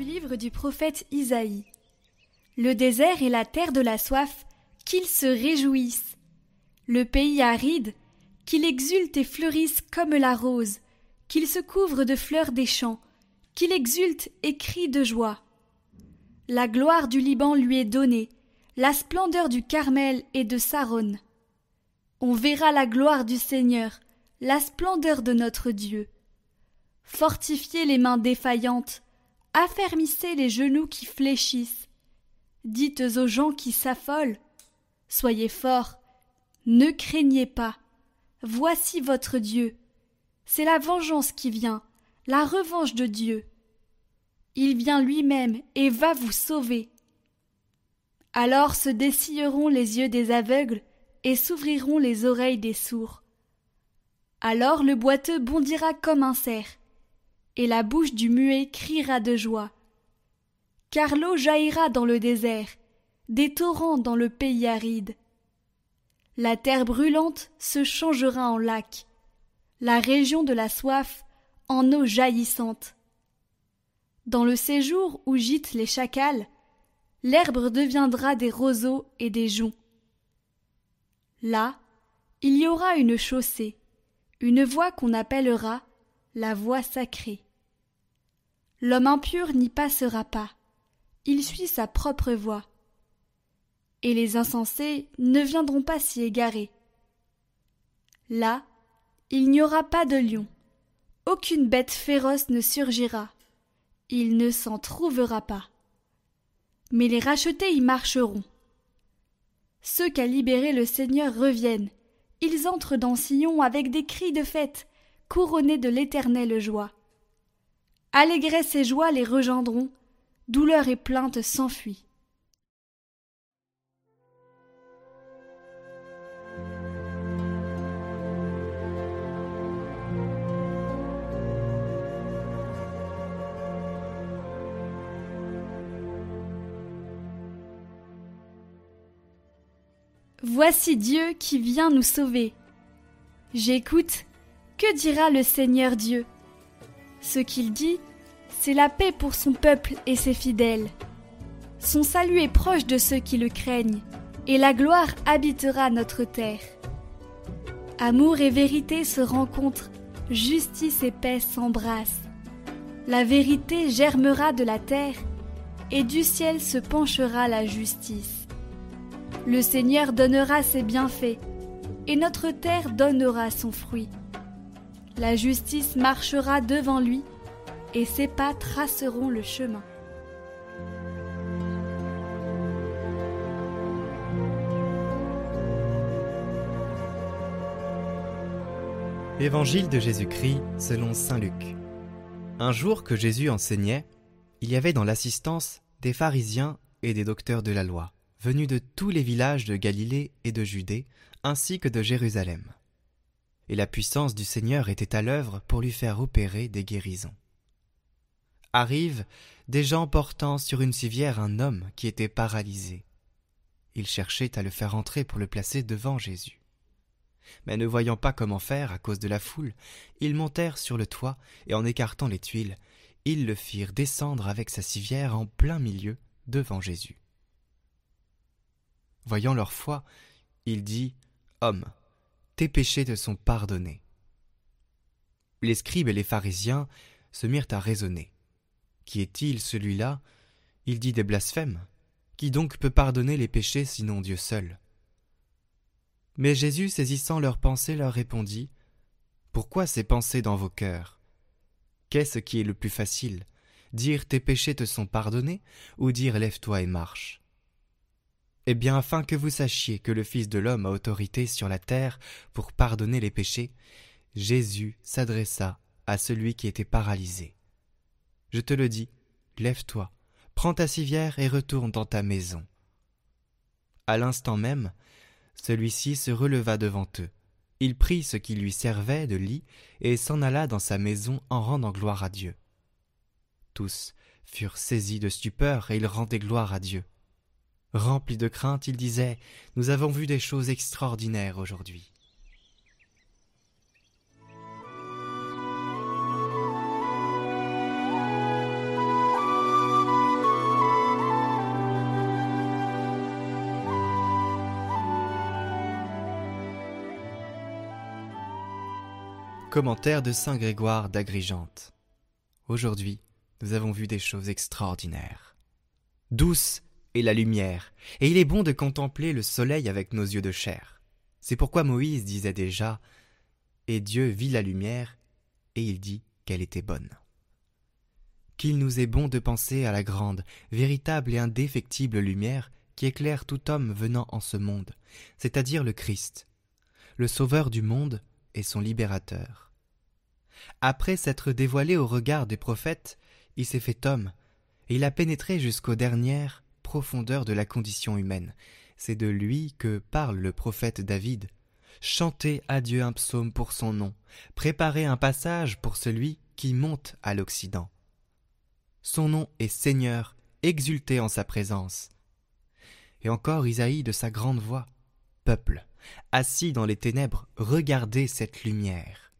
Du livre du prophète Isaïe. Le désert est la terre de la soif, qu'ils se réjouissent. Le pays aride, qu'il exulte et fleurisse comme la rose, qu'il se couvre de fleurs des champs, qu'il exulte et crie de joie. La gloire du Liban lui est donnée, la splendeur du Carmel et de Saron. On verra la gloire du Seigneur, la splendeur de notre Dieu. Fortifiez les mains défaillantes, affermissez les genoux qui fléchissent. Dites aux gens qui s'affolent Soyez forts, ne craignez pas. Voici votre Dieu. C'est la vengeance qui vient, la revanche de Dieu. Il vient lui-même et va vous sauver. Alors se dessilleront les yeux des aveugles et s'ouvriront les oreilles des sourds. Alors le boiteux bondira comme un cerf, et la bouche du muet criera de joie. Car l'eau jaillira dans le désert, des torrents dans le pays aride. La terre brûlante se changera en lac, la région de la soif en eau jaillissante. Dans le séjour où gîtent les chacals, l'herbe deviendra des roseaux et des joncs. Là, il y aura une chaussée, une voie qu'on appellera la voie sacrée. L'homme impur n'y passera pas, il suit sa propre voie. Et les insensés ne viendront pas s'y égarer. Là, il n'y aura pas de lion, aucune bête féroce ne surgira, il ne s'en trouvera pas. Mais les rachetés y marcheront. Ceux qu'a libérés le Seigneur reviennent, ils entrent dans Sion avec des cris de fête, couronnés de l'éternelle joie. Allégresse et joie les rejoindront, douleur et plainte s'enfuient. Voici Dieu qui vient nous sauver. J'écoute, que dira le Seigneur Dieu? Ce qu'il dit, c'est la paix pour son peuple et ses fidèles. Son salut est proche de ceux qui le craignent, et la gloire habitera notre terre. Amour et vérité se rencontrent, justice et paix s'embrassent. La vérité germera de la terre, et du ciel se penchera la justice. Le Seigneur donnera ses bienfaits, et notre terre donnera son fruit. La justice marchera devant lui, et ses pas traceront le chemin. Évangile de Jésus-Christ selon Saint Luc. Un jour que Jésus enseignait, il y avait dans l'assistance des pharisiens et des docteurs de la loi, venus de tous les villages de Galilée et de Judée, ainsi que de Jérusalem et la puissance du Seigneur était à l'œuvre pour lui faire opérer des guérisons. Arrivent des gens portant sur une civière un homme qui était paralysé. Ils cherchaient à le faire entrer pour le placer devant Jésus. Mais ne voyant pas comment faire à cause de la foule, ils montèrent sur le toit et en écartant les tuiles, ils le firent descendre avec sa civière en plein milieu devant Jésus. Voyant leur foi, il dit Homme, tes péchés te sont pardonnés. Les scribes et les pharisiens se mirent à raisonner. Qui est-il celui-là? Il dit des blasphèmes. Qui donc peut pardonner les péchés sinon Dieu seul? Mais Jésus, saisissant leurs pensées, leur répondit Pourquoi ces pensées dans vos cœurs? Qu'est-ce qui est le plus facile? Dire tes péchés te sont pardonnés ou dire lève-toi et marche? Eh bien, afin que vous sachiez que le Fils de l'homme a autorité sur la terre pour pardonner les péchés, Jésus s'adressa à celui qui était paralysé. Je te le dis, lève-toi, prends ta civière et retourne dans ta maison. À l'instant même, celui-ci se releva devant eux. Il prit ce qui lui servait de lit et s'en alla dans sa maison en rendant gloire à Dieu. Tous furent saisis de stupeur et ils rendaient gloire à Dieu. Rempli de crainte, il disait Nous avons vu des choses extraordinaires aujourd'hui. Commentaire de Saint Grégoire d'Agrigente. Aujourd'hui, nous avons vu des choses extraordinaires. Douce est la lumière, et il est bon de contempler le soleil avec nos yeux de chair. C'est pourquoi Moïse disait déjà Et Dieu vit la lumière, et il dit qu'elle était bonne. Qu'il nous est bon de penser à la grande, véritable et indéfectible lumière qui éclaire tout homme venant en ce monde, c'est-à-dire le Christ, le Sauveur du monde et son libérateur. Après s'être dévoilé au regard des prophètes, il s'est fait homme, et il a pénétré jusqu'aux dernières profondeurs de la condition humaine. C'est de lui que parle le prophète David. Chantez à Dieu un psaume pour son nom, préparez un passage pour celui qui monte à l'Occident. Son nom est Seigneur, exultez en sa présence. Et encore Isaïe de sa grande voix. Peuple, assis dans les ténèbres, regardez cette lumière.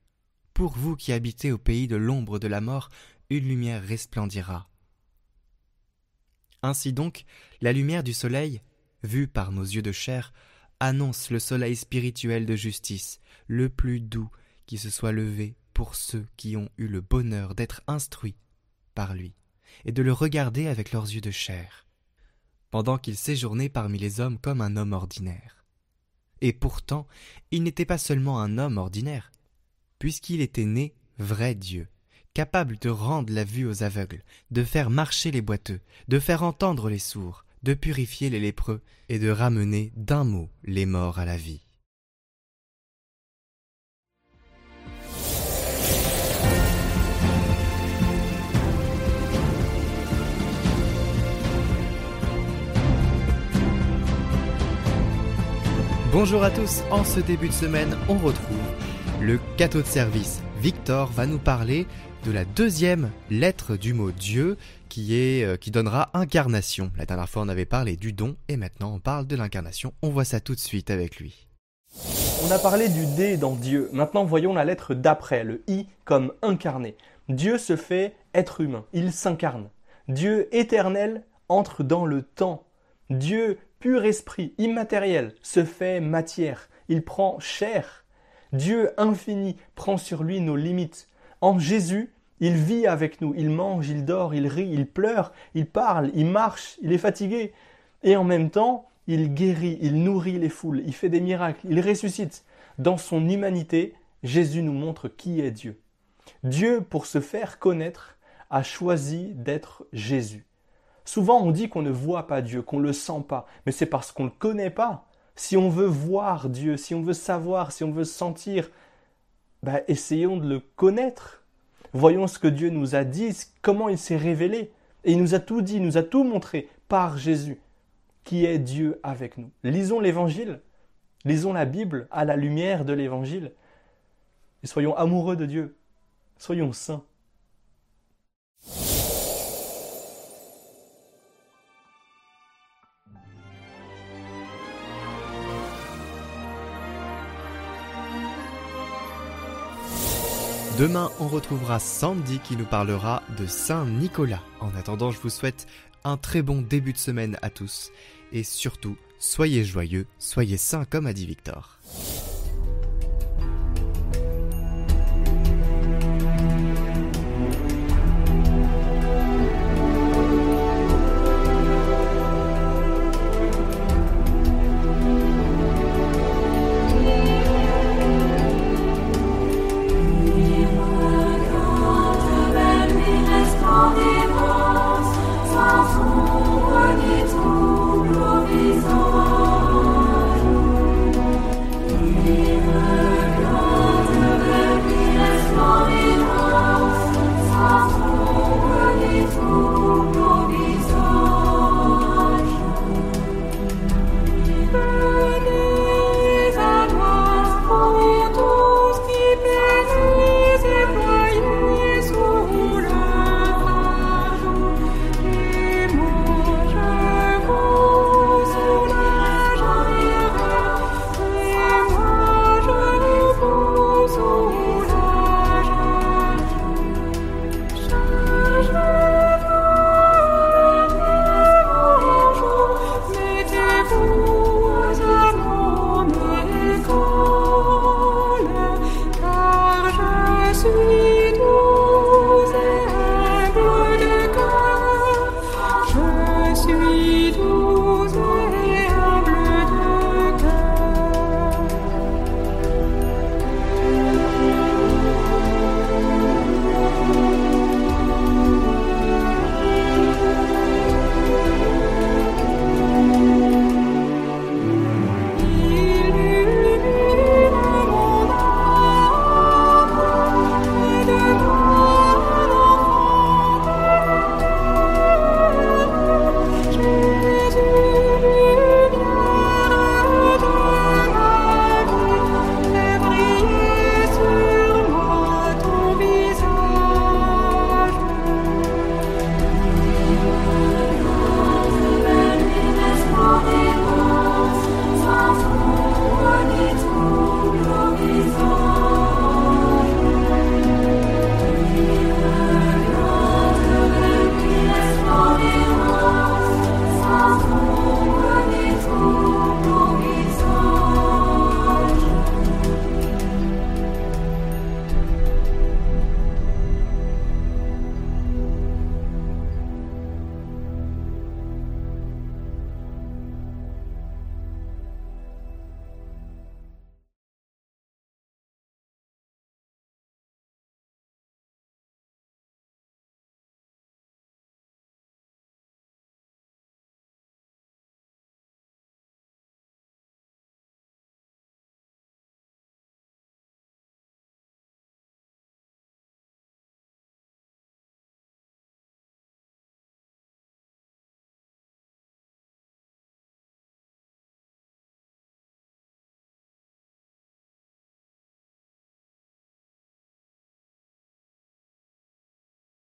Pour vous qui habitez au pays de l'ombre de la mort, une lumière resplendira. Ainsi donc, la lumière du soleil, vue par nos yeux de chair, annonce le soleil spirituel de justice, le plus doux qui se soit levé pour ceux qui ont eu le bonheur d'être instruits par lui, et de le regarder avec leurs yeux de chair, pendant qu'il séjournait parmi les hommes comme un homme ordinaire. Et pourtant, il n'était pas seulement un homme ordinaire, puisqu'il était né vrai Dieu, capable de rendre la vue aux aveugles, de faire marcher les boiteux, de faire entendre les sourds, de purifier les lépreux et de ramener d'un mot les morts à la vie. Bonjour à tous, en ce début de semaine, on retrouve le cateau de service. Victor va nous parler de la deuxième lettre du mot Dieu qui est euh, qui donnera incarnation. La dernière fois on avait parlé du don et maintenant on parle de l'incarnation. On voit ça tout de suite avec lui. On a parlé du D dans Dieu. Maintenant voyons la lettre d'après, le I comme incarné. Dieu se fait être humain, il s'incarne. Dieu éternel entre dans le temps. Dieu pur esprit, immatériel, se fait matière. Il prend chair. Dieu infini prend sur lui nos limites. En Jésus, il vit avec nous, il mange, il dort, il rit, il pleure, il parle, il marche, il est fatigué. Et en même temps, il guérit, il nourrit les foules, il fait des miracles, il ressuscite. Dans son humanité, Jésus nous montre qui est Dieu. Dieu, pour se faire connaître, a choisi d'être Jésus. Souvent on dit qu'on ne voit pas Dieu, qu'on ne le sent pas, mais c'est parce qu'on ne le connaît pas. Si on veut voir Dieu, si on veut savoir, si on veut sentir, bah, essayons de le connaître. Voyons ce que Dieu nous a dit, comment il s'est révélé. Et il nous a tout dit, nous a tout montré par Jésus, qui est Dieu avec nous. Lisons l'Évangile, lisons la Bible à la lumière de l'Évangile, et soyons amoureux de Dieu, soyons saints. Demain, on retrouvera Sandy qui nous parlera de Saint Nicolas. En attendant, je vous souhaite un très bon début de semaine à tous. Et surtout, soyez joyeux, soyez saints comme a dit Victor.